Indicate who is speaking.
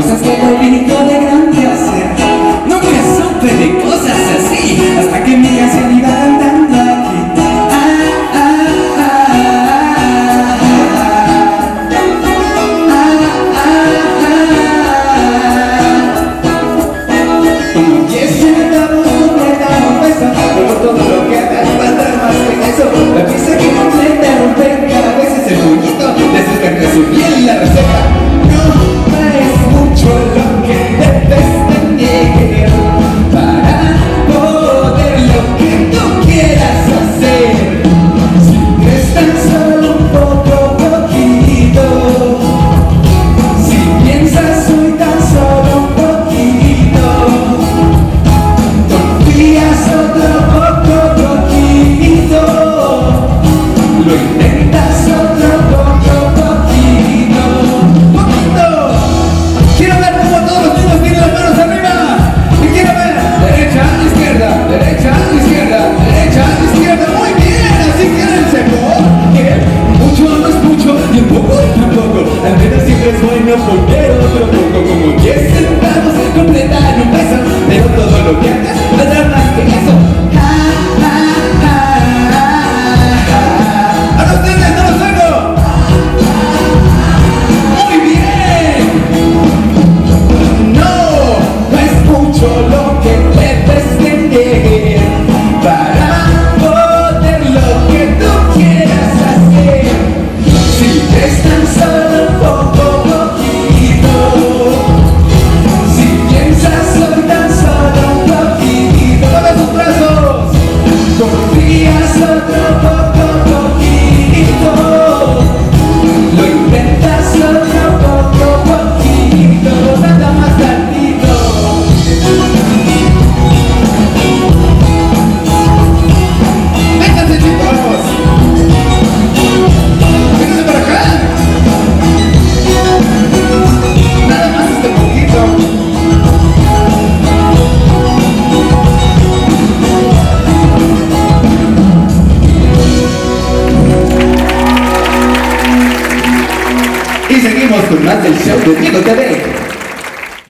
Speaker 1: 세상에 solteros, pero poco como 10 centavos completar un peso, pero todo lo que hagas no dará más que eso. Ja, ja, ja, Ahora ustedes no lo salgo. Muy bien. No, no es mucho lo que te Y seguimos con más del show de Diego TV.